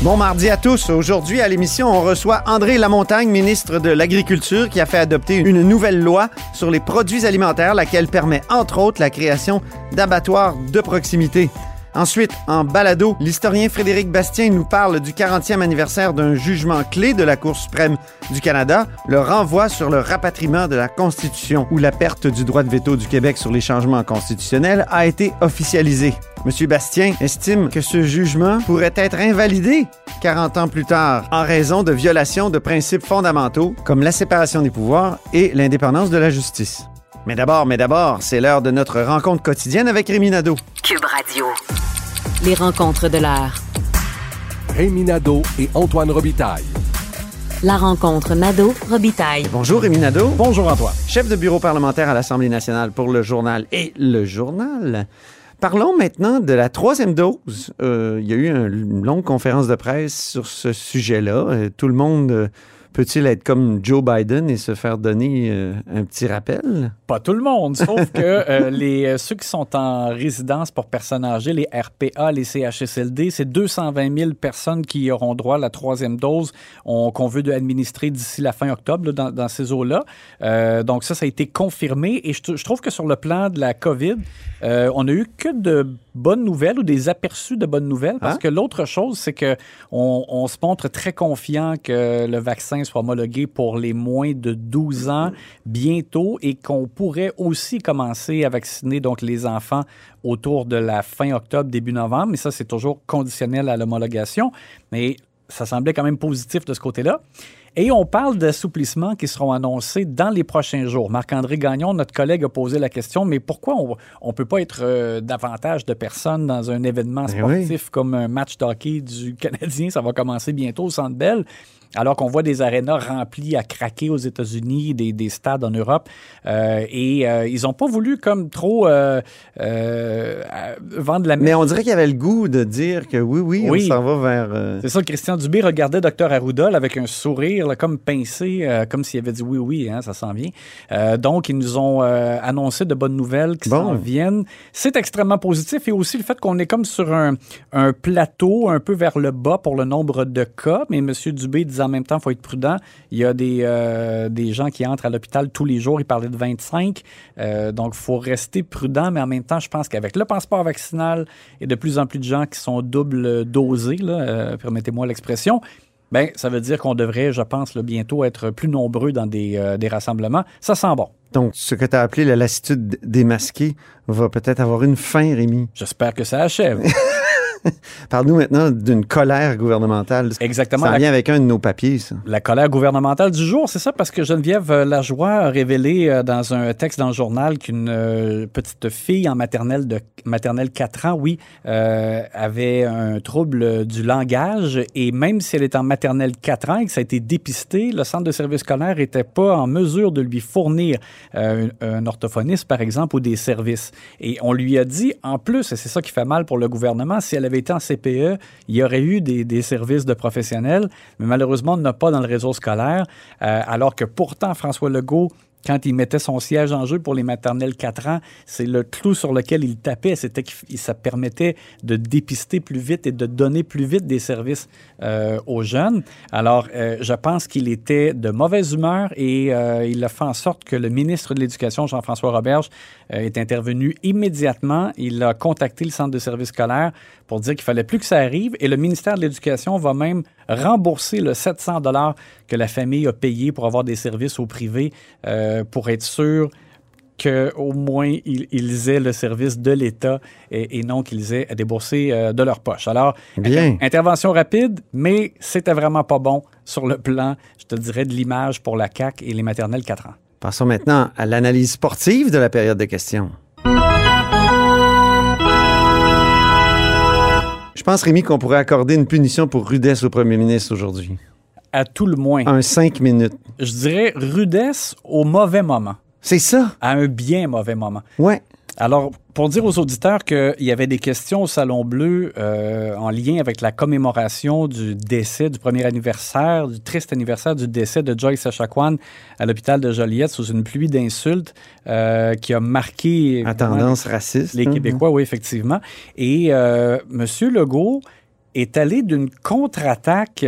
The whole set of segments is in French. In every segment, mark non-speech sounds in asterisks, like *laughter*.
Bon mardi à tous. Aujourd'hui à l'émission, on reçoit André Lamontagne, ministre de l'Agriculture, qui a fait adopter une nouvelle loi sur les produits alimentaires, laquelle permet entre autres la création d'abattoirs de proximité. Ensuite, en balado, l'historien Frédéric Bastien nous parle du 40e anniversaire d'un jugement clé de la Cour suprême du Canada, le renvoi sur le rapatriement de la Constitution, où la perte du droit de veto du Québec sur les changements constitutionnels a été officialisée. Monsieur Bastien estime que ce jugement pourrait être invalidé 40 ans plus tard en raison de violations de principes fondamentaux comme la séparation des pouvoirs et l'indépendance de la justice. Mais d'abord, mais d'abord, c'est l'heure de notre rencontre quotidienne avec Rémi Nadeau. Cube Radio. Les rencontres de l'heure. Rémi Nadeau et Antoine Robitaille. La rencontre Nadeau-Robitaille. Bonjour Rémi Nadeau. Bonjour Antoine. Chef de bureau parlementaire à l'Assemblée nationale pour le journal et le journal. Parlons maintenant de la troisième dose. Euh, il y a eu une longue conférence de presse sur ce sujet-là. Euh, tout le monde euh, peut-il être comme Joe Biden et se faire donner euh, un petit rappel? Pas tout le monde, sauf que *laughs* euh, les, euh, ceux qui sont en résidence pour personnes âgées, les RPA, les CHSLD, c'est 220 000 personnes qui auront droit à la troisième dose qu'on veut administrer d'ici la fin octobre dans, dans, ces eaux-là. donc ça, ça a été confirmé et je, je, trouve que sur le plan de la COVID, on n'a eu que de bonnes nouvelles ou des aperçus de bonnes nouvelles? Parce hein? que l'autre chose, c'est que on, on se montre très confiant que le vaccin soit homologué pour les moins de 12 ans bientôt et qu'on pourrait aussi commencer à vacciner donc les enfants autour de la fin octobre, début novembre. Mais ça, c'est toujours conditionnel à l'homologation. Mais ça semblait quand même positif de ce côté-là. Et on parle d'assouplissements qui seront annoncés dans les prochains jours. Marc-André Gagnon, notre collègue, a posé la question, mais pourquoi on ne peut pas être euh, davantage de personnes dans un événement eh sportif comme un match d'hockey du Canadien? Ça va commencer bientôt au Centre Bell alors qu'on voit des arénas remplis à craquer aux États-Unis, des, des, stades en Europe. Euh, et euh, ils n'ont pas voulu comme trop euh, vendre la... Mais on dirait qu'il y avait le goût de dire que oui, oui, oui. on s'en va vers... C'est ça, Christian Dubé regardait Dr Arruda avec un sourire là, comme pincé, comme s'il avait dit oui, oui, hein, ça s'en vient. donc, ils nous ont annoncé de bonnes nouvelles qui s'en viennent. C'est extrêmement positif et aussi le fait qu'on est comme sur un, un, plateau un peu vers le bas pour le nombre de cas. Mais M. Dubé en même temps, il faut être prudent. Il y a des, euh, des gens qui entrent à l'hôpital tous les jours. Il parlait de 25. Euh, donc, il faut rester prudent. Mais en même temps, je pense qu'avec le passeport vaccinal et de plus en plus de gens qui sont double dosés, euh, permettez-moi l'expression, ben, ça veut dire qu'on devrait, je pense, bientôt être plus nombreux dans des, des rassemblements. Ça sent bon. Donc, ce que tu as appelé la lassitude démasquée va peut-être avoir une fin, Rémi. J'espère que ça achève. *laughs* *laughs* Parle-nous maintenant d'une colère gouvernementale. Exactement. Ça vient avec un de nos papiers, ça. La colère gouvernementale du jour, c'est ça, parce que Geneviève Lajoie a révélé euh, dans un texte dans le journal qu'une euh, petite fille en maternelle de maternelle 4 ans, oui, euh, avait un trouble du langage et même si elle est en maternelle 4 ans et que ça a été dépisté, le centre de service scolaire n'était pas en mesure de lui fournir un, un orthophoniste, par exemple, ou des services. Et on lui a dit, en plus, et c'est ça qui fait mal pour le gouvernement, si elle avait en CPE, il y aurait eu des, services de professionnels, mais malheureusement, on n'a pas dans le réseau scolaire, euh, alors que pourtant, François Legault quand il mettait son siège en jeu pour les maternelles 4 ans, c'est le clou sur lequel il tapait. C'était que ça permettait de dépister plus vite et de donner plus vite des services euh, aux jeunes. Alors, euh, je pense qu'il était de mauvaise humeur et euh, il a fait en sorte que le ministre de l'Éducation, Jean-François Roberge, est intervenu immédiatement. Il a contacté le centre de services scolaires pour dire qu'il fallait plus que ça arrive et le ministère de l'Éducation va même rembourser le 700 dollars que la famille a payé pour avoir des services au privé euh, pour être sûr qu'au moins ils, ils aient le service de l'État et, et non qu'ils aient à débourser euh, de leur poche. Alors, Bien. inter- intervention rapide, mais c'était vraiment pas bon sur le plan, je te dirais, de l'image pour la CAQ et les maternelles 4 ans. Passons maintenant à l'analyse sportive de la période de questions. Pense, Rémi, qu'on pourrait accorder une punition pour rudesse au premier ministre aujourd'hui? À tout le moins. Un cinq minutes. Je dirais rudesse au mauvais moment, C'est ça? à un bien mauvais moment. Ouais. Alors, pour dire aux auditeurs qu'il y avait des questions au Salon Bleu euh, en lien avec la commémoration du décès, du premier anniversaire, du triste anniversaire du décès de Joyce Echaquan à l'hôpital de Joliette sous une pluie d'insultes euh, qui a marqué À tendance raciste. les hein. Québécois, oui, effectivement. Et euh, M. Legault est allé d'une contre-attaque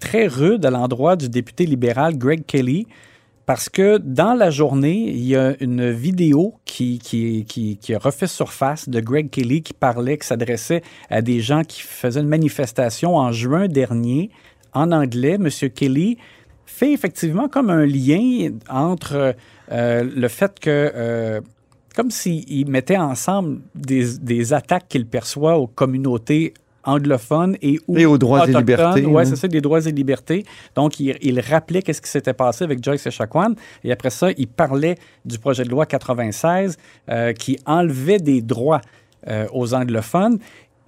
très rude à l'endroit du député libéral Greg Kelly. Parce que dans la journée, il y a une vidéo qui, qui, qui, a refait surface de Greg Kelly qui parlait, qui s'adressait à des gens qui faisaient une manifestation en juin dernier en anglais. Monsieur Kelly fait effectivement comme un lien entre euh, le fait que, euh, comme s'il mettait ensemble des, des attaques qu'il perçoit aux communautés anglophones et, ou Et aux droits et libertés, Ouais, hein. c'est ça, des droits et libertés. Donc, il, il rappelait qu'est-ce qui s'était passé avec Joyce Echaquan. Et après ça, il parlait du projet de loi 96 euh, qui enlevait des droits euh, aux anglophones.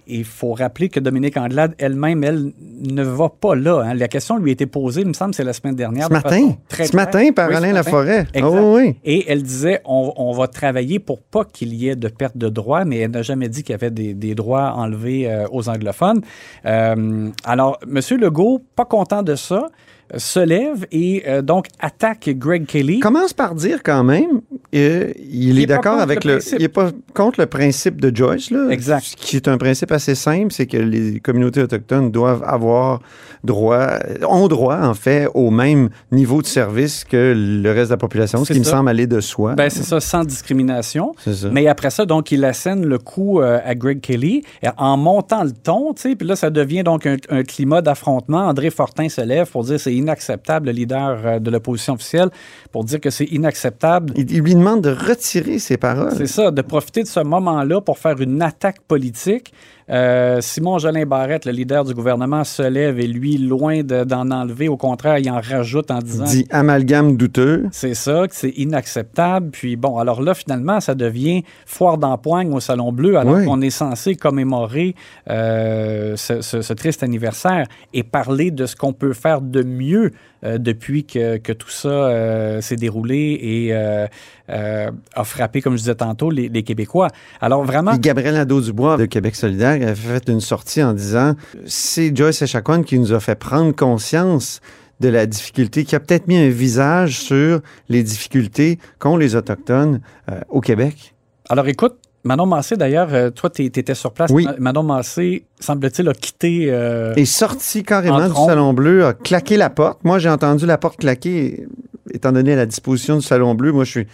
Il faut rappeler que Dominique Anglade elle-même, elle, ne va pas là. hein. La question lui a été posée, il me semble, c'est la semaine dernière. Ce matin? très Ce matin par Oui, Alain. Laforêt. Oh, oui. Et elle disait, on, on va travailler pour pas qu'il y ait de perte de droits, mais elle n'a jamais dit qu'il y avait des, des droits enlevés euh, aux anglophones. Euh, alors, M. Legault, pas content de ça, euh, se lève et euh, donc attaque Greg Kelly. Commence par dire quand même, il, Il est d'accord avec le. Il n'est pas contre le principe de Joyce, là. Exact. Ce Qui est un principe assez simple, c'est que les communautés autochtones doivent avoir droit, ont droit, en fait, au même niveau de service que le reste de la population, ce qui me semble aller de soi. Ben, c'est ça, sans discrimination. Ça. Mais après ça, donc, il assène le coup euh, à Greg Kelly en montant le ton, tu sais, puis là, ça devient donc un, un climat d'affrontement. André Fortin se lève pour dire c'est inacceptable, le leader euh, de l'opposition officielle, pour dire que c'est inacceptable il, il demande de retirer ses paroles. C'est ça, de profiter de ce moment-là pour faire une attaque politique. Euh, Simon Jolin Barrette, le leader du gouvernement, se lève et lui, loin de- d'en enlever, au contraire, il en rajoute en disant Dit amalgame douteux. c'est ça, que c'est inacceptable. Puis bon, alors là, finalement, ça devient foire d'empoigne au Salon Bleu, alors Oui. qu'on est censé commémorer euh, ce, ce- ce triste anniversaire et parler de ce qu'on peut faire de mieux euh, depuis que, que tout ça euh, s'est déroulé et euh, a frappé, comme je disais tantôt, les, les Québécois. Alors vraiment, Gabriel Nadeau-Dubois de Québec solidaire avait fait une sortie en disant c'est Joyce Echaquan qui nous a fait prendre conscience de la difficulté, qui a peut-être mis un visage sur les difficultés qu'ont les Autochtones euh, au Québec. alors écoute, Manon Massé, d'ailleurs, euh, toi, tu étais sur place. Oui. Ma- Manon Massé, semble-t-il, a quitté... euh, est sorti carrément En du. Salon Bleu, a claqué la porte. Moi, j'ai entendu la porte claquer, étant donné la disposition du Salon Bleu. Moi, je suis.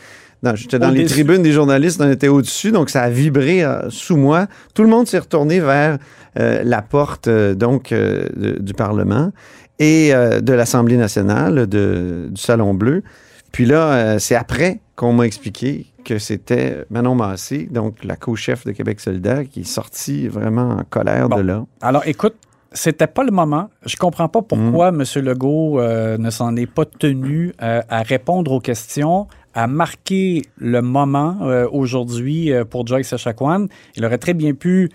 J'étais dans les tribunes des journalistes, on était au-dessus, donc ça a vibré euh, sous moi. Tout le monde s'est retourné vers euh, la porte euh, donc de- du Parlement et de l'Assemblée nationale de- du Salon Bleu. Puis là, c'est après qu'on m'a expliqué que c'était Manon Massé, donc la co-chef de Québec solidaire, qui est sortie vraiment en colère Bon. de là. Alors, écoute, c'était pas le moment. Je comprends pas pourquoi Mm. M. Legault euh, ne s'en est pas tenu euh, à répondre aux questions, à marquer le moment euh, aujourd'hui euh, pour Joyce Echaquan. Il aurait très bien pu,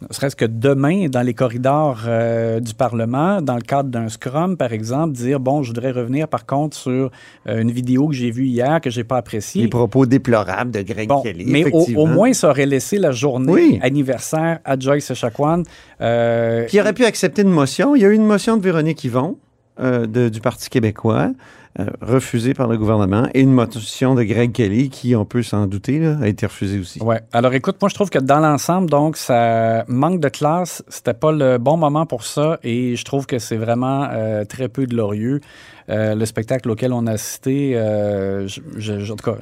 ne serait-ce que demain, dans les corridors euh, du Parlement, dans le cadre d'un scrum, par exemple, dire bon, je voudrais revenir par contre sur euh, une vidéo que j'ai vue hier que j'ai pas appréciée. Les propos déplorables de Greg Bon, Kelly. mais au, moins, ça aurait laissé la journée Oui. anniversaire à Joyce Puis il aurait pu accepter une motion. Il y a eu une motion de Véronique Yvon de- du Parti québécois euh, refusée par le gouvernement, et une motion de Greg Kelly, qui, on peut s'en douter, là, a été refusée aussi. Ouais. Alors écoute, moi je trouve que dans l'ensemble, donc, ça manque de classe. C'était pas le bon moment pour ça, et je trouve que c'est vraiment euh, très peu glorieux. Euh, le spectacle auquel on a assisté, euh, je- je- en tout cas,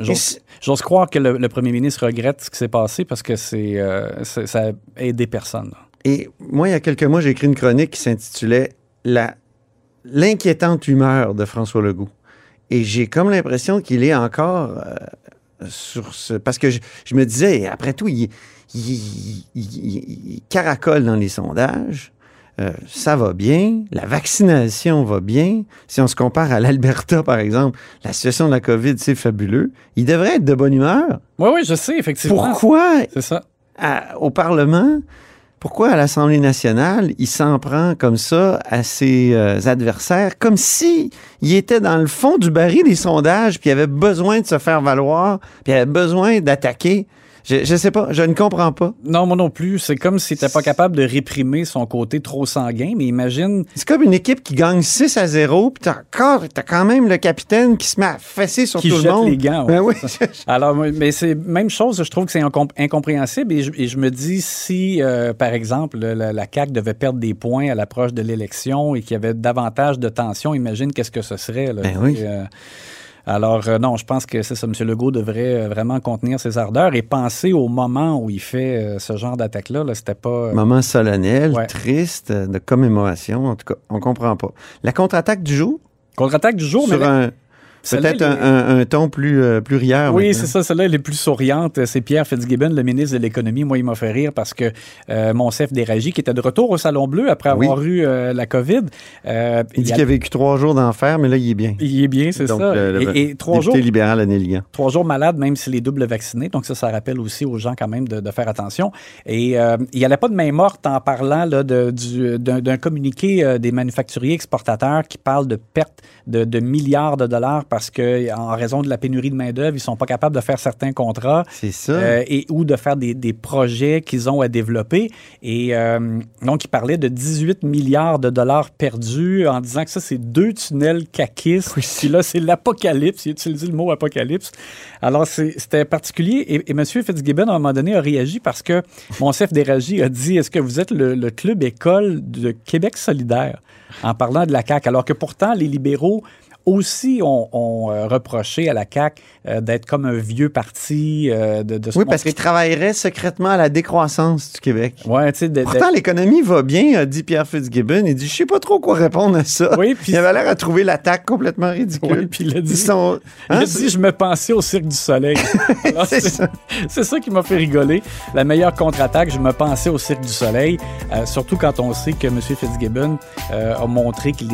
j'ose croire que le, le premier ministre regrette ce qui s'est passé parce que c'est euh, c'est- ça a aidé personne. Et moi, il y a quelques mois, j'ai écrit une chronique qui s'intitulait La l'inquiétante humeur de François Legault. Et j'ai comme l'impression qu'il est encore euh, sur ce. Parce que je, je me disais, après tout, il, il- il- il- il caracole dans les sondages. Euh, ça va bien. La vaccination va bien. Si on se compare à l'Alberta, par exemple, la situation de la COVID, c'est fabuleux. Il devrait être de bonne humeur. Oui, oui, je sais, effectivement. Pourquoi C'est ça. à- au Parlement, pourquoi à l'Assemblée nationale, il s'en prend comme ça à ses euh, adversaires, comme si il était dans le fond du baril des sondages, puis il avait besoin de se faire valoir, puis il avait besoin d'attaquer. Je, je sais pas, je ne comprends pas. Non, moi non plus. C'est comme s'il n'était pas capable de réprimer son côté trop sanguin, mais imagine C'est comme une équipe qui gagne 6 à 0, puis t'as encore, t'as quand même le capitaine qui se met à fesser sur qui tout le monde. les gants. ouais, Ben oui. Alors, mais c'est même chose, je trouve que c'est incom- incompréhensible et je, et je me dis si, euh, par exemple, la, la CAQ devait perdre des points à l'approche de l'élection et qu'il y avait davantage de tension, imagine qu'est-ce que ce serait. là. Ben oui. Et, euh, alors, euh, non, je pense que c'est ça. M. Legault devrait euh, vraiment contenir ses ardeurs et penser au moment où il fait euh, ce genre d'attaque-là. Là, C'était pas. Moment solennel, Ouais. triste, de commémoration. En tout cas, on comprend pas. La contre-attaque du jour, Contre-attaque du jour, mais sur un, celle-là, peut-être un, est- un- un ton plus, euh, plus rieur. Oui, c'est ça. Celle-là, elle est plus souriante. C'est Pierre Fitzgibbon, le ministre de l'Économie. Moi, il m'a fait rire parce que euh, Monsef Déragi, qui était de retour au Salon Bleu après Oui. avoir eu euh, la COVID, euh, Il dit qu'il a vécu trois jours d'enfer, mais là, il est bien. il est bien, c'est ça. le- le et, et trois jours, libéral Ligan. trois jours malade, même s'il est double vacciné. Donc ça, ça rappelle aussi aux gens quand même de, de faire attention. Et il n'y allait pas de main morte en parlant du- d'un communiqué des manufacturiers exportateurs qui parle de perte de, de milliards de dollars parce que en raison de la pénurie de main-d'œuvre, ils sont pas capables de faire certains contrats. C'est ça. Euh, et ou de faire des, des projets qu'ils ont à développer. Et euh, donc, il parlait de 18 milliards de dollars perdus en disant que ça, c'est deux tunnels caquistes. Puis là, c'est l'apocalypse. Il a utilisé le mot apocalypse. Alors, c'était particulier. Et, et M. Fitzgibbon, à un moment donné, a réagi parce que Monsef Déragi a dit Est-ce que vous êtes le, le club école de Québec solidaire? En parlant de la CAQ, alors que pourtant, les libéraux aussi ont, ont, euh, reproché à la CAQ euh, d'être comme un vieux parti, euh, de, de oui, parce montrer- qu'il travaillerait secrètement à la décroissance du Québec. Ouais, tu sais, de- Pourtant, l'économie va bien, a dit Pierre Fitzgibbon. Il dit, je sais pas trop quoi répondre à ça. Oui, puis- il avait l'air à trouver l'attaque complètement ridicule. Ouais, puis il a dit- sont- il hein, a c'est- dit, je me pensais au Cirque du Soleil. *laughs* C'est ça. qui m'a fait rigoler. La meilleure contre-attaque, je me pensais au Cirque du Soleil, euh, surtout quand on sait que M. Fitzgibbon euh, a montré qu'il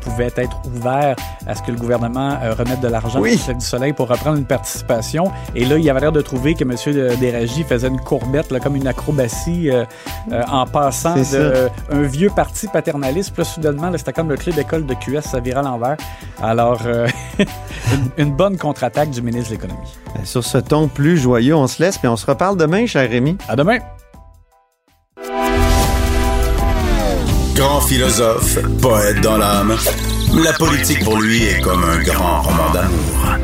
pouvait être ouvert à ce que le gouvernement euh, remette de l'argent Oui. au Cirque du Soleil pour reprendre une participation. Et là, il avait l'air de trouver que M. Déragi faisait une courbette, là, comme une acrobatie, euh, euh, en passant C'est de ça. euh, un vieux parti paternaliste. Puis là, soudainement, c'était comme le club d'école de QS, ça virait à l'envers. Alors, euh, *laughs* une, une bonne contre-attaque du ministre de l'Économie. Sur ce ton plus joyeux, on se laisse, puis on se reparle demain, cher Rémi. À demain! Grand philosophe, poète dans l'âme, la politique pour lui est comme un grand roman d'amour.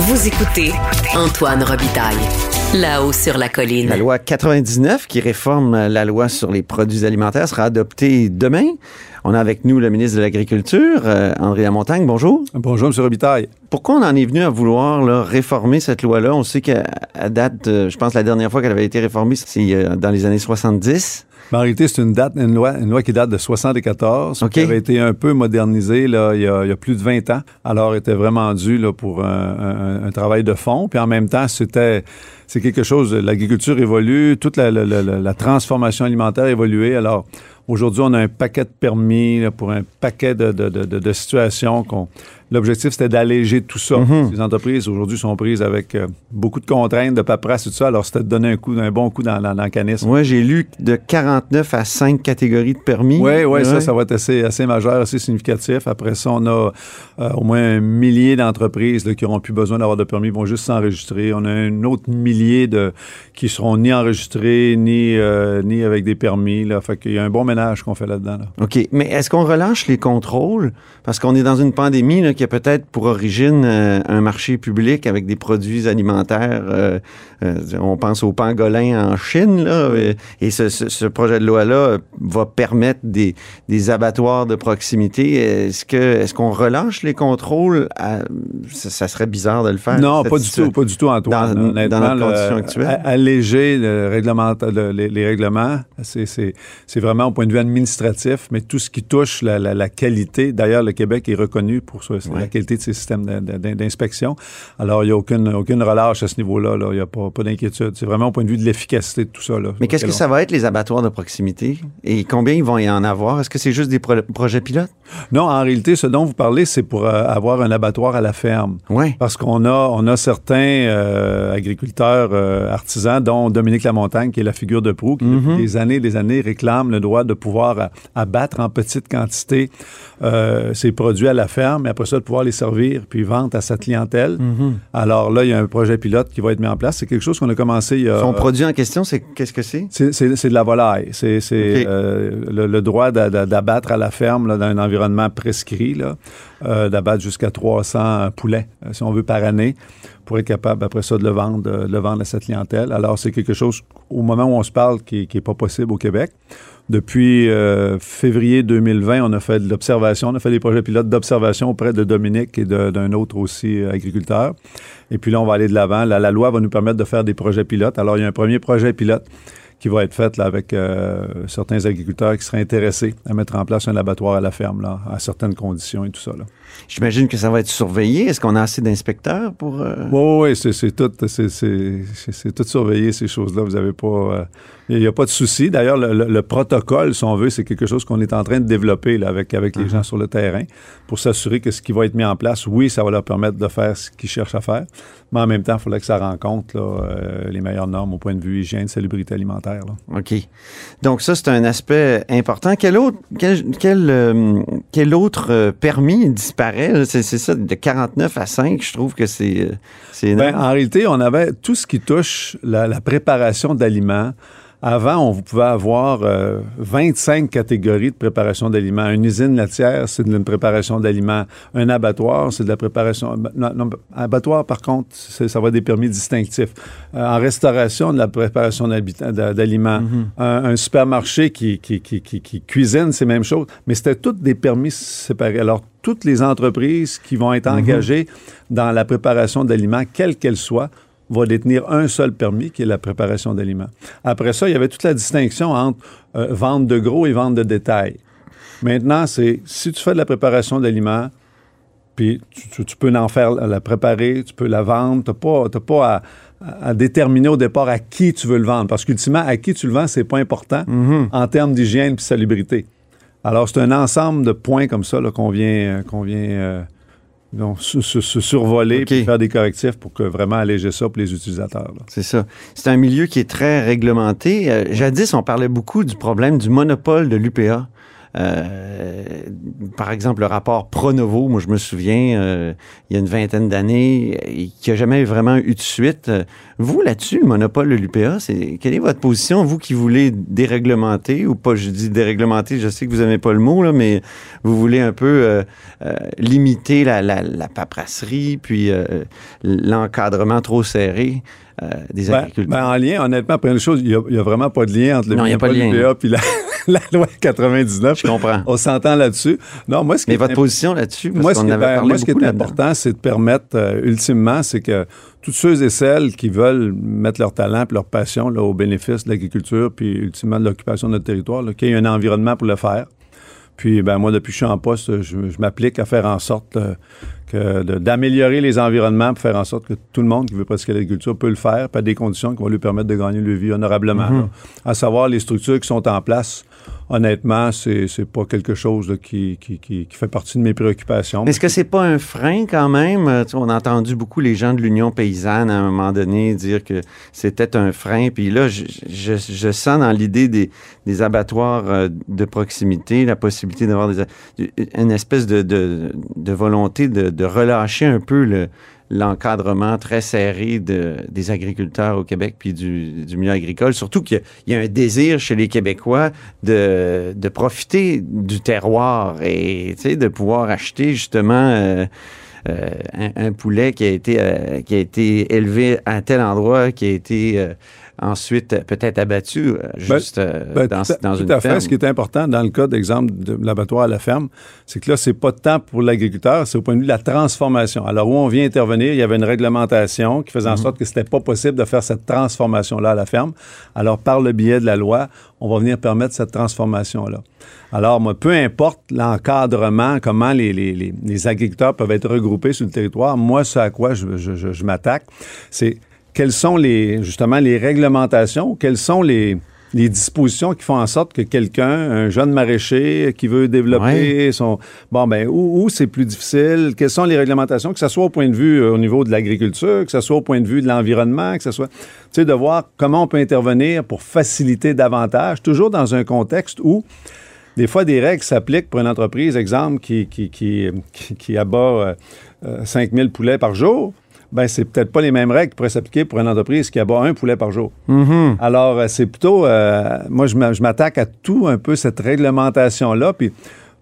Vous écoutez Antoine Robitaille, là-haut sur la colline. La loi 99 qui réforme la loi sur les produits alimentaires sera adoptée demain. On a avec nous le ministre de l'Agriculture, euh, André Lamontagne. Bonjour. Bonjour, M. Robitaille. Pourquoi on en est venu à vouloir là, réformer cette loi-là? On sait qu'à date, euh, je pense la dernière fois qu'elle avait été réformée, c'est euh, dans les années 70. Mais en réalité, c'est une date, une loi, une loi qui date de 74, OK. qui avait été un peu modernisée là, il, y a, il y a plus de 20 ans. Alors, était vraiment due là, pour un, un- un travail de fond. Puis en même temps, c'était c'est quelque chose. L'agriculture évolue, toute la, la- la- la- la transformation alimentaire a évolué. Alors, aujourd'hui, on a un paquet de permis là, pour un paquet de, de- de- de- de situations qu'on L'objectif, c'était d'alléger tout ça. Mhm. Les entreprises, aujourd'hui, sont prises avec euh, beaucoup de contraintes, de paperasse et tout ça. Alors, c'était de donner un, coup, un bon coup dans, dans, dans le canisme. Moi, j'ai lu de 49 à 5 catégories de permis. Oui, oui, ça, Ouais. ça va être assez, assez majeur, assez significatif. Après ça, on a euh, au moins un millier d'entreprises qui n'auront plus besoin d'avoir de permis, vont juste s'enregistrer. On a un autre millier de qui seront ni enregistrés, ni, euh, ni avec des permis. Là. Fait qu'il y a un bon ménage qu'on fait là-dedans. là. OK. Mais est-ce qu'on relâche les contrôles? Parce qu'on est dans une pandémie là, qui a peut-être pour origine euh, un marché public avec des produits alimentaires. euh, euh, on pense au pangolin en Chine. Là, et ce, ce- ce projet de loi-là va permettre des, des abattoirs de proximité. Est-ce que est-ce qu'on relâche les contrôles? à- ça, ça serait bizarre de le faire. Non, pas du tout, pas du tout, Antoine. Dans- Honnêtement, dans notre le- condition actuelle? Alléger le règlement, le- les, les règlements, c'est- vraiment au point de vue administratif, mais tout ce qui touche la, la- la qualité. D'ailleurs, le Québec est reconnu pour c'est Ouais. la qualité de ses systèmes d'inspection. Alors, il n'y a aucune, aucune relâche à ce niveau-là. là. Il n'y a pas, pas d'inquiétude. C'est vraiment au point de vue de l'efficacité de tout ça. Là, Mais qu'est-ce que ça va être les abattoirs de proximité? Et combien ils vont y en avoir? Est-ce que c'est juste des pro- projets pilotes? Non, en réalité, ce dont vous parlez, c'est pour euh, avoir un abattoir à la ferme. Oui. Parce qu'on a, on a certains euh, agriculteurs euh, artisans, dont Dominique Lamontagne, qui est la figure de proue, qui depuis des années et des années réclame le droit de pouvoir abattre en petite quantité ses produits à la ferme, et après ça, de pouvoir les servir puis vendre à sa clientèle. Alors là, il y a un projet pilote qui va être mis en place. C'est quelque chose qu'on a commencé il y a... Son produit en question, c'est qu'est-ce que c'est? C'est- de la volaille. C'est euh, le, le droit d'a- d'a- d'abattre à la ferme là, dans un environnement prescrit, euh, d'abattre jusqu'à 300 poulets, euh, si on veut, par année, pour être capable, après ça, de le vendre, euh, le vendre à cette clientèle. Alors, c'est quelque chose, au moment où on se parle, qui n'est pas possible au Québec. Depuis euh, février 2020, on a fait de l'observation, on a fait des projets pilotes d'observation auprès de Dominique et d'un autre aussi euh, agriculteur. Et puis là, on va aller de l'avant. La, la loi va nous permettre de faire des projets pilotes. Alors, il y a un premier projet pilote qui va être fait là, avec euh, certains agriculteurs qui seraient intéressés à mettre en place un abattoir à la ferme, là, à certaines conditions et tout ça. Là. J'imagine que ça va être surveillé. Est-ce qu'on a assez d'inspecteurs pour... euh, Oui, oui, oui, c'est, tout, c'est, tout surveillé, ces choses-là. Vous avez pas. euh, Il n'y a pas de souci. D'ailleurs, le, le- le protocole, si on veut, c'est quelque chose qu'on est en train de développer là, avec, avec les gens sur le terrain pour s'assurer que ce qui va être mis en place, oui, ça va leur permettre de faire ce qu'ils cherchent à faire, mais en même temps, il faudrait que ça rencontre là, euh, les meilleures normes au point de vue hygiène, salubrité alimentaire. là. OK. Donc ça, c'est un aspect important. Quel autre, quel, quel, euh, quel autre euh, permis disparaît? C'est ça, de 49 à 5, je trouve que c'est Ben, en réalité, on avait tout ce qui touche la, la préparation d'aliments. Avant, on pouvait avoir euh, 25 catégories de préparation d'aliments. Une usine laitière, c'est de la préparation d'aliments. Un abattoir, c'est de la préparation. Non, non, abattoir, par contre, c'est- ça va être des permis distinctifs. Euh, en restauration, de la préparation d'aliments. un, un supermarché qui, qui, qui, qui, qui cuisine, c'est la même chose. Mais c'était toutes des permis séparés. Alors, toutes les entreprises qui vont être engagées dans la préparation d'aliments, quelle qu'elle soit, vont détenir un seul permis, qui est la préparation d'aliments. Après ça, il y avait toute la distinction entre euh, vente de gros et vente de détail. Maintenant, c'est si tu fais de la préparation d'aliments, puis tu, tu- tu peux en faire, la préparer, tu peux la vendre, tu n'as pas, à, à déterminer au départ à qui tu veux le vendre. Parce qu'ultimement, à qui tu le vends, c'est pas important en termes d'hygiène et salubrité. Alors, c'est un ensemble de points comme ça qu'on vient, euh, qu'on vient euh, donc, se, se- se survoler OK. puis faire des correctifs pour que vraiment alléger ça pour les utilisateurs. C'est ça. C'est un milieu qui est très réglementé. Euh, jadis, on parlait beaucoup du problème du monopole de l'UPA. Euh, par exemple, le rapport Pronovo, moi je me souviens, euh, il y a une vingtaine d'années, qui n'a jamais vraiment eu de suite. Vous, là-dessus, le monopole de l'UPA, c'est quelle est votre position, vous qui voulez déréglementer, ou pas, je dis déréglementer, je sais que vous n'aimez pas le mot, là, mais vous voulez un peu euh, limiter la, la, la paperasserie, puis l'encadrement trop serré des Ben, agriculteurs? ben, en lien, honnêtement, première chose, il n'y a, vraiment pas de lien entre le Non, de monopole lien. UPA puis la, *laughs* la loi 99. Je comprends. On s'entend là-dessus. Non, moi, ce qui Mais est votre imp- position là-dessus, Moi, ce qu'on qui, est- avait ben, parlé moi, ce qui est là-dedans. important, c'est de permettre, euh, ultimement, c'est que tous ceux et celles qui veulent mettre leur talent et leur passion là, au bénéfice de l'agriculture, puis ultimement de l'occupation de notre territoire, qu'il y ait un environnement pour le faire. Puis, ben, moi, depuis que je suis en poste, je, je m'applique à faire en sorte euh, que d'améliorer les environnements pour faire en sorte que tout le monde qui veut pratiquer l'agriculture peut le faire, puis à des conditions qui vont lui permettre de gagner le vie honorablement. là. À savoir, les structures qui sont en place honnêtement, c'est c'est pas quelque chose qui, qui, qui, fait partie de mes préoccupations. Est-ce que c'est pas un frein quand même? Euh, On a entendu beaucoup les gens de l'Union paysanne à un moment donné dire que c'était un frein. Puis là, je, je- je sens dans l'idée des, des abattoirs euh, de proximité la possibilité d'avoir une espèce de, de, de volonté de, de relâcher un peu le l'encadrement très serré de, des agriculteurs au Québec puis du, du milieu agricole. Surtout qu'il y a- un désir chez les Québécois de, de profiter du terroir et de pouvoir acheter justement euh, euh, un, un poulet qui a, été, euh, qui a été élevé à tel endroit, qui a été euh, ensuite euh, peut-être abattu euh, juste euh, Ben, dans, tout à, dans tout une à fait. ferme. Ce qui est important dans le cas d'exemple de l'abattoir à la ferme, c'est que là, c'est pas tant pour l'agriculteur, c'est au point de vue de la transformation. Alors, où on vient intervenir, il y avait une réglementation qui faisait en sorte que c'était pas possible de faire cette transformation-là à la ferme. Alors, par le biais de la loi, on va venir permettre cette transformation-là. Alors, moi, peu importe l'encadrement, comment les, les- les- les agriculteurs peuvent être regroupés sur le territoire, moi, ce à quoi je, je- je- je m'attaque, c'est quelles sont les, justement les réglementations, quelles sont les, les dispositions qui font en sorte que quelqu'un, un jeune maraîcher qui veut développer son... Bon, ben, où, où c'est plus difficile? Quelles sont les réglementations? Que ce soit au point de vue euh, au niveau de l'agriculture, que ce soit au point de vue de l'environnement, que ce soit... Tu sais, de voir comment on peut intervenir pour faciliter davantage, toujours dans un contexte où des fois, des règles s'appliquent pour une entreprise, exemple, qui, qui, qui, qui, qui abat euh, euh, 5000 poulets par jour. Ben, c'est peut-être pas les mêmes règles qui pourraient s'appliquer pour une entreprise qui abat un poulet par jour. Mhm. Alors, euh, c'est plutôt, euh, moi, je m'a- je m'attaque à tout un peu cette réglementation-là, puis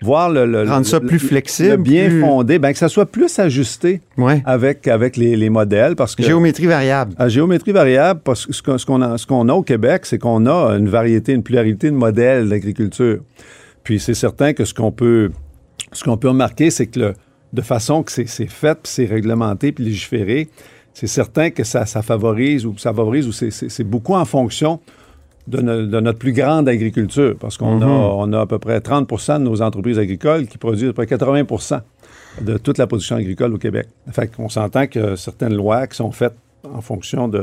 voir le, le- Rendre ça le- plus le- flexible, le bien plus- fondé, ben, que ça soit plus ajusté Ouais. avec, avec les, les modèles, parce que Géométrie variable. à géométrie variable, parce que ce qu'on ce qu'on a, ce qu'on a au Québec, c'est qu'on a une variété, une pluralité de modèles d'agriculture. Puis c'est certain que ce qu'on peut, ce qu'on peut remarquer, c'est que le- de façon que c'est fait, puis c'est réglementé, puis légiféré, c'est certain que ça, ça favorise ou ça favorise ou c'est- beaucoup en fonction de, no- de notre plus grande agriculture, parce qu'on a, on a à peu près 30% de nos entreprises agricoles qui produisent à peu près 80% de toute la production agricole au Québec. Fait qu'on s'entend que certaines lois qui sont faites en fonction de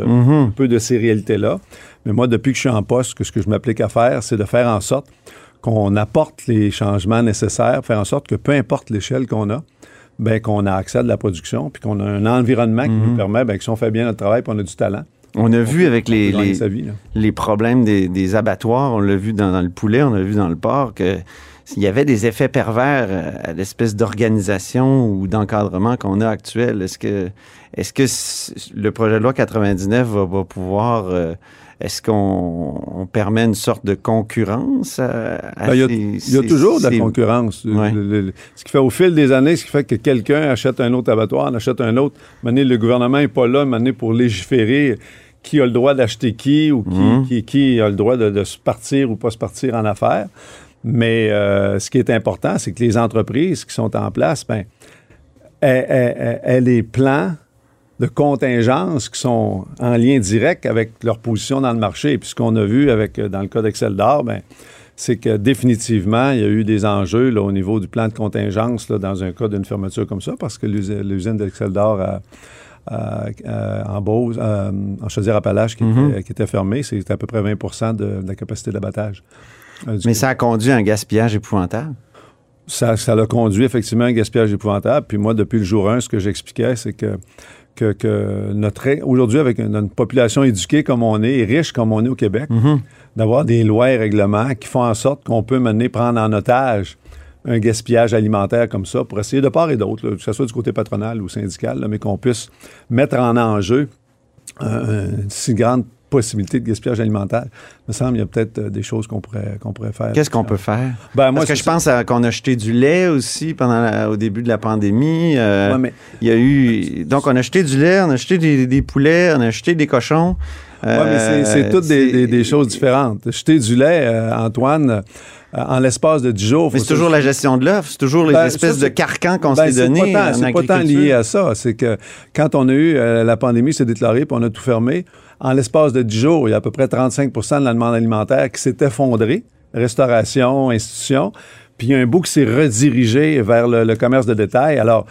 un peu de ces réalités-là. Mais moi, depuis que je suis en poste, que ce que je m'applique à faire, c'est de faire en sorte qu'on apporte les changements nécessaires, faire en sorte que peu importe l'échelle qu'on a, ben, qu'on a accès à de la production, puis qu'on a un environnement qui nous permet, ben, que si on fait bien notre travail, puis on a du talent, On a vu avec les, les, vie. problèmes des, des abattoirs, on l'a vu dans, dans le poulet, on l'a vu dans le porc, que il y avait des effets pervers euh, à l'espèce d'organisation ou d'encadrement qu'on a actuel. Est-ce que, est-ce que le projet de loi 99 va, va pouvoir, euh, est-ce qu'on on permet une sorte de concurrence à, à Ben, il y a- ces- Il y a toujours de la concurrence. Ouais. Le- le- le- ce qui fait au fil des années, ce qui fait que quelqu'un achète un autre abattoir, en achète un autre. Maintenant, le gouvernement n'est pas là maintenant pour légiférer qui a le droit d'acheter qui ou qui, Mhm. qui, qui a le droit de, de se partir ou pas se partir en affaires. Mais euh, ce qui est important, c'est que les entreprises qui sont en place, ben, aient, aient- aient- aient les plans de contingence qui sont en lien direct avec leur position dans le marché. Et puis ce qu'on a vu avec, euh, dans le cas d'Excel d'Or, ben, c'est que définitivement, il y a eu des enjeux là, au niveau du plan de contingence là, dans un cas d'une fermeture comme ça, parce que l'usine d'Excel d'Or en Beauce, euh, en Chaudière-Appalaches, qui, Mhm. était, qui était fermée, c'est à peu près 20 de, de la capacité d'abattage. euh, Mais ça a conduit à un gaspillage épouvantable. ça, ça l'a conduit effectivement à un gaspillage épouvantable. Puis moi, depuis le jour 1, ce que j'expliquais, c'est que, que, que notre aujourd'hui, avec une, population éduquée comme on est et riche comme on est au Québec, d'avoir des lois et règlements qui font en sorte qu'on peut mener, prendre en otage un gaspillage alimentaire comme ça pour essayer de part et d'autre, que ce soit du côté patronal ou syndical, là, mais qu'on puisse mettre en enjeu euh, une si grande possibilité de gaspillage alimentaire. Il me semble qu'il y a peut-être euh, des choses qu'on pourrait, qu'on pourrait faire. Qu'est-ce qu'on peut faire? Ben, moi, Parce que c'est je pense qu'on a acheté du lait aussi pendant la- au début de la pandémie. Euh, Ouais, mais- Il y a eu. Donc, on a acheté du lait, on a acheté des, des poulets, on a acheté des cochons. Oui, mais c'est- c'est Euh, toutes des, c'est- des- des choses différentes. Jeter du lait, euh, Antoine, euh, en l'espace de 10 jours. Mais c'est toujours la gestion de l'offre, c'est toujours les Ben, espèces ça, de carcans qu'on Ben, s'est c'est donnés. pas tant- en C'est pas tant lié à ça. C'est que quand on a eu euh, la pandémie s'est déclarée, puis on a tout fermé, en l'espace de 10 jours, il y a à peu près 35% de la demande alimentaire qui s'est effondrée, restauration, institution, puis il y a un bout qui s'est redirigé vers le, commerce de détail. Alors,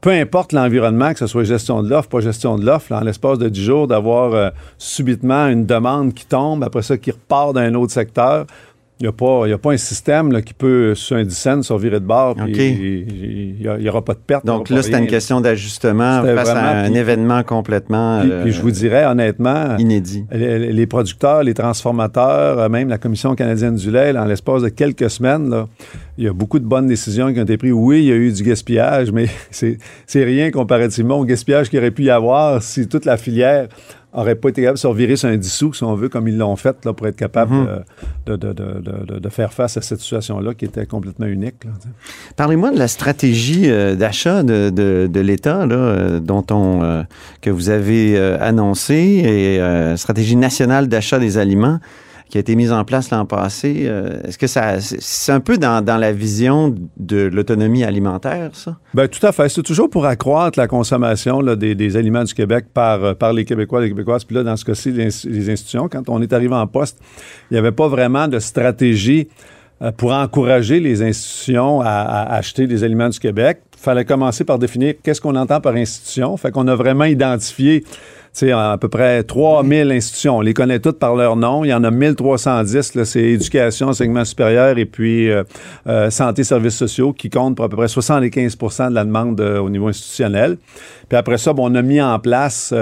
peu importe l'environnement, que ce soit gestion de l'offre, pas gestion de l'offre, en l'espace de 10 jours, d'avoir euh, subitement une demande qui tombe, après ça qui repart d'un autre secteur, Il n'y a, a pas un système là, qui peut, sur un 10 cents, se revirer de bord, puis il n'y aura pas de perte. Donc là, c'était une question d'ajustement face à un puis- événement complètement Puis, euh, puis je vous dirais honnêtement, inédit. les, les producteurs, les transformateurs, euh, même la Commission canadienne du lait, là, en l'espace de quelques semaines, là, il y a beaucoup de bonnes décisions qui ont été prises. Oui, il y a eu du gaspillage, *laughs* mais c'est rien comparativement au gaspillage qu'il aurait pu y avoir si toute la filière n'aurait pas été capable de se revirer sur un 10 sous, si on veut, comme ils l'ont fait, là, pour être capable Mhm. euh, de, de- de- de- faire face à cette situation-là qui était complètement unique. Parlez-moi de la stratégie euh, d'achat de, de- de l'État euh, dont on euh, que vous avez euh, annoncé et stratégie nationale d'achat des aliments qui a été mise en place l'an passé. Euh, Est-ce que ça c'est- un peu dans, la vision de l'autonomie alimentaire ça? Ben, tout à fait. C'est toujours pour accroître la consommation des, aliments du Québec par, euh, par les Québécois, les Québécoises. Puis là, dans ce cas-ci, les, ins- les institutions, quand on est arrivé en poste, il n'y avait pas vraiment de stratégie euh, pour encourager les institutions à, à acheter des aliments du Québec. Il fallait commencer par définir qu'est-ce qu'on entend par institution. Fait qu'on a vraiment identifié sais, à peu près 3000 institutions. On les connaît toutes par leur nom. Il y en a 1310. là, C'est éducation, enseignement supérieur et puis euh, euh, santé, services sociaux qui comptent pour à peu près 75% de la demande euh, au niveau institutionnel. Puis après ça, bon, on a mis en place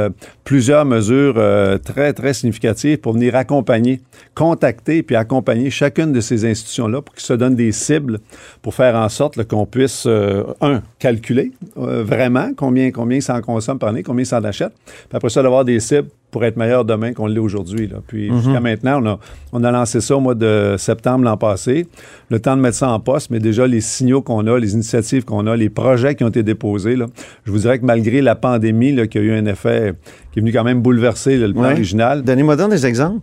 plusieurs mesures très, très significatives pour venir accompagner, contacter puis accompagner chacune de ces institutions-là pour qu'ils se donnent des cibles pour faire en sorte qu'on puisse, un, calculer vraiment combien, combien ça en consomme par année, combien ça en achète. Puis après ça, d'avoir des cibles pour être meilleur demain qu'on l'est aujourd'hui. Puis jusqu'à maintenant, on a, on a lancé ça au mois de septembre l'an passé. Le temps de mettre ça en poste, mais déjà les signaux qu'on a, les initiatives qu'on a, les projets qui ont été déposés, là, je vous dirais que malgré la pandémie là, qui a eu un effet qui est venu quand même bouleverser là, le plan Ouais. original, Donnez-moi donc des exemples.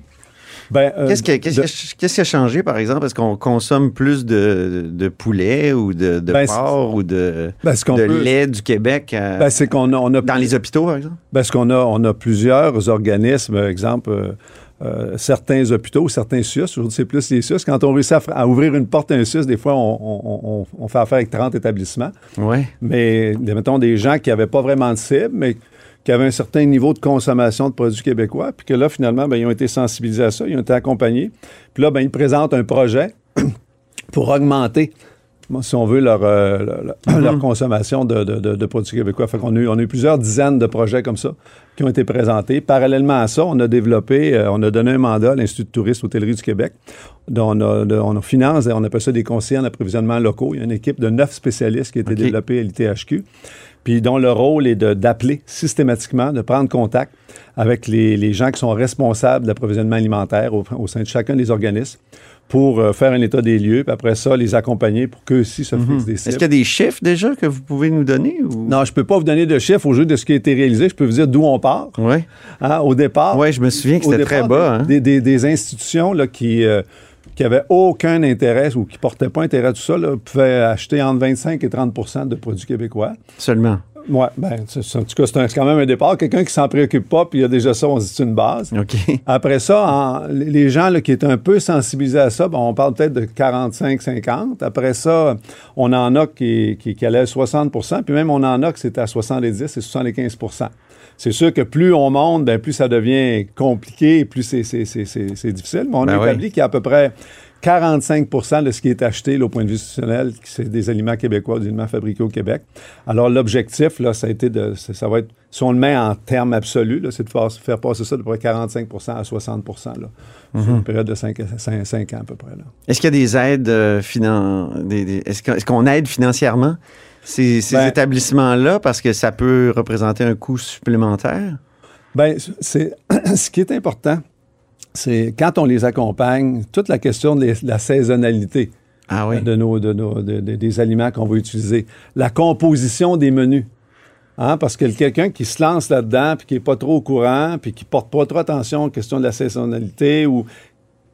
Ben, euh, Qu'est-ce qui, qu'est-ce de- qui- qu'est-ce qui a changé, par exemple? Est-ce qu'on consomme plus de, de poulet ou de, de Ben, porc ou de, ben, de peut- lait du Québec euh, ben, c'est qu'on a, on a dans les hôpitaux, par exemple? Parce qu'on a, on a plusieurs organismes, par exemple, euh, euh, certains hôpitaux, certains SUS, aujourd'hui c'est plus les SUS. Quand on réussit à, ouvrir une porte à un SUS, des fois, on, on- on- on fait affaire avec 30 établissements. Oui. Mais, mettons, des gens qui n'avaient pas vraiment de cible, mais qui avaient un certain niveau de consommation de produits québécois, puis que là, finalement, ben, ils ont été sensibilisés à ça, ils ont été accompagnés. Puis là, ben, ils présentent un projet *clears throat* pour augmenter, si on veut, leur, euh, leur, *clears throat* leur consommation de, de- de- de produits québécois. Fait qu'on a eu, on a eu plusieurs dizaines de projets comme ça qui ont été présentés. Parallèlement à ça, on a développé, euh, on a donné un mandat à l'Institut de tourisme hôtellerie du Québec. dont on, a, de- on a finance, on appelle ça des conseillers en approvisionnement locaux. Il y a une équipe de neuf spécialistes qui a été développée à l'ITHQ puis dont le rôle est d'appeler systématiquement, de prendre contact avec les, les gens qui sont responsables de l'approvisionnement alimentaire au, au sein de chacun des organismes pour euh, faire un état des lieux, puis après ça, les accompagner pour qu'eux aussi se fixent des Est-ce qu'il y a des chiffres déjà que vous pouvez nous donner? Ou... Non, je ne peux pas vous donner de chiffres au jeu de ce qui a été réalisé. Je peux vous dire d'où on part. Oui. Hein, au départ, Oui, je me souviens que c'était très bas. hein? Des, des- des institutions là, qui euh, qui avaient aucun intérêt ou qui portaient pas intérêt à tout ça là, pouvaient acheter entre 25 et 30% de produits québécois. Seulement? Oui, ben, en tout cas, c'est quand même un départ. Quelqu'un qui s'en préoccupe pas, puis il y a déjà ça, on se dit c'est une base. OK. Après ça, en- les gens là, qui étaient un peu sensibilisés à ça, ben, on parle peut-être de 45-50. Après ça, on en a qui, qui, qui allaient à 60% puis même on en a que c'était à 70 et 75 C'est sûr que plus on monte, ben, plus ça devient compliqué, plus c'est- c'est c'est- c'est- c'est difficile. Mais on Ben a oui. établi qu'il y a à peu près 45% de ce qui est acheté là, au point de vue institutionnel, c'est des aliments québécois, des aliments fabriqués au Québec. Alors, l'objectif, là, ça a été de. Ça va être. Si on le met en termes absolus, là, c'est de faire, faire passer ça de près 45% à 60 là, Mhm. sur une période de 5, ans à peu près. Là. Est-ce qu'il y a des aides euh, finan... des- des- Est-ce qu'on est-ce qu'on aide financièrement? Ces, ces Ben- établissements-là parce que ça peut représenter un coût supplémentaire? Bien, c'est *clears throat* ce qui est important, c'est quand on les accompagne, toute la question de, les- de la saisonnalité Ah oui. de nos, de nos- de- de- des aliments qu'on va utiliser, la composition des menus. Hein, parce que quelqu'un qui se lance là-dedans, puis qui n'est pas trop au courant, puis qui porte pas trop attention aux questions de la saisonnalité ou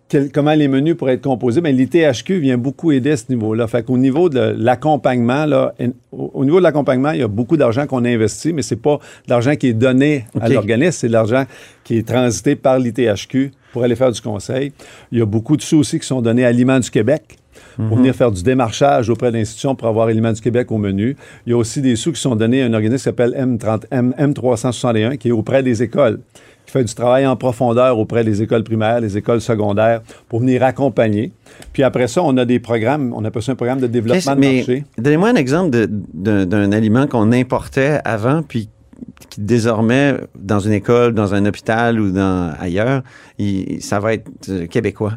quel- comment les menus pourraient être composés, bien, l'ITHQ vient beaucoup aider à ce niveau-là. Fait qu'au niveau de l'accompagnement, là, au, au niveau de l'accompagnement, il y a beaucoup d'argent qu'on a investi, mais c'est pas de l'argent qui est donné à l'organisme, c'est de l'argent qui est transité par l'ITHQ pour aller faire du conseil. Il y a beaucoup de sous aussi qui sont donnés à Aliments du Québec pour venir faire du démarchage auprès d'institutions pour avoir Aliments du Québec au menu. Il y a aussi des sous qui sont donnés à un organisme qui s'appelle M30 M, M361, qui est auprès des écoles, qui fait du travail en profondeur auprès des écoles primaires, des écoles secondaires, pour venir accompagner. Puis après ça, on a des programmes, on appelle ça un programme de développement de marché. donnez-moi un exemple d'un aliment qu'on importait avant, puis qui désormais, dans une école, dans un hôpital ou dans, ailleurs, il- ça va être euh, québécois.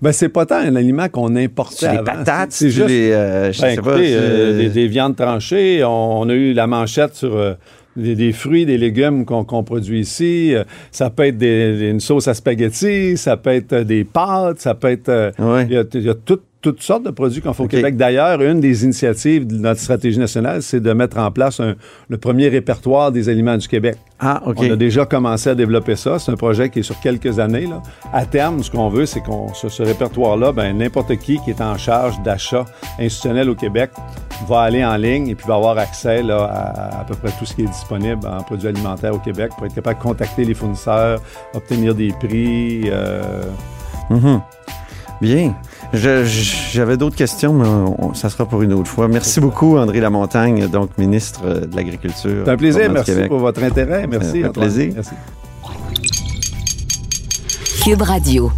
Ben, c'est pas tant un aliment qu'on importait C'est les avant. patates, c'est juste les, euh, je Ben, sais écoutez, euh, des, des viandes tranchées. On, on a eu la manchette sur euh, des, des fruits, des légumes qu'on produit ici. Euh, ça peut être des- une sauce à spaghetti, ça peut être euh, des pâtes, ça peut être... euh, Ouais. Il y a, il y a tout- toutes sortes de produits qu'on fait au. Québec. D'ailleurs, une des initiatives de notre stratégie nationale, c'est de mettre en place un- le premier répertoire des aliments du Québec. Ah, OK. On a déjà commencé à développer ça. C'est un projet qui est sur quelques années. Là. À terme, ce qu'on veut, c'est qu'on ce, ce répertoire-là, ben, n'importe qui qui est en charge d'achat institutionnel au Québec va aller en ligne et puis va avoir accès là, à, à peu près tout ce qui est disponible en produits alimentaires au Québec pour être capable de contacter les fournisseurs, obtenir des prix. euh, Mhm. Bien. J'avais d'autres questions, mais on- ça sera pour une autre fois. Merci beaucoup, André Lamontagne, donc ministre euh, de l'Agriculture. C'est un plaisir. Merci Québec. pour votre intérêt. Merci. Fait Antoine. plaisir. Merci. Cube Radio.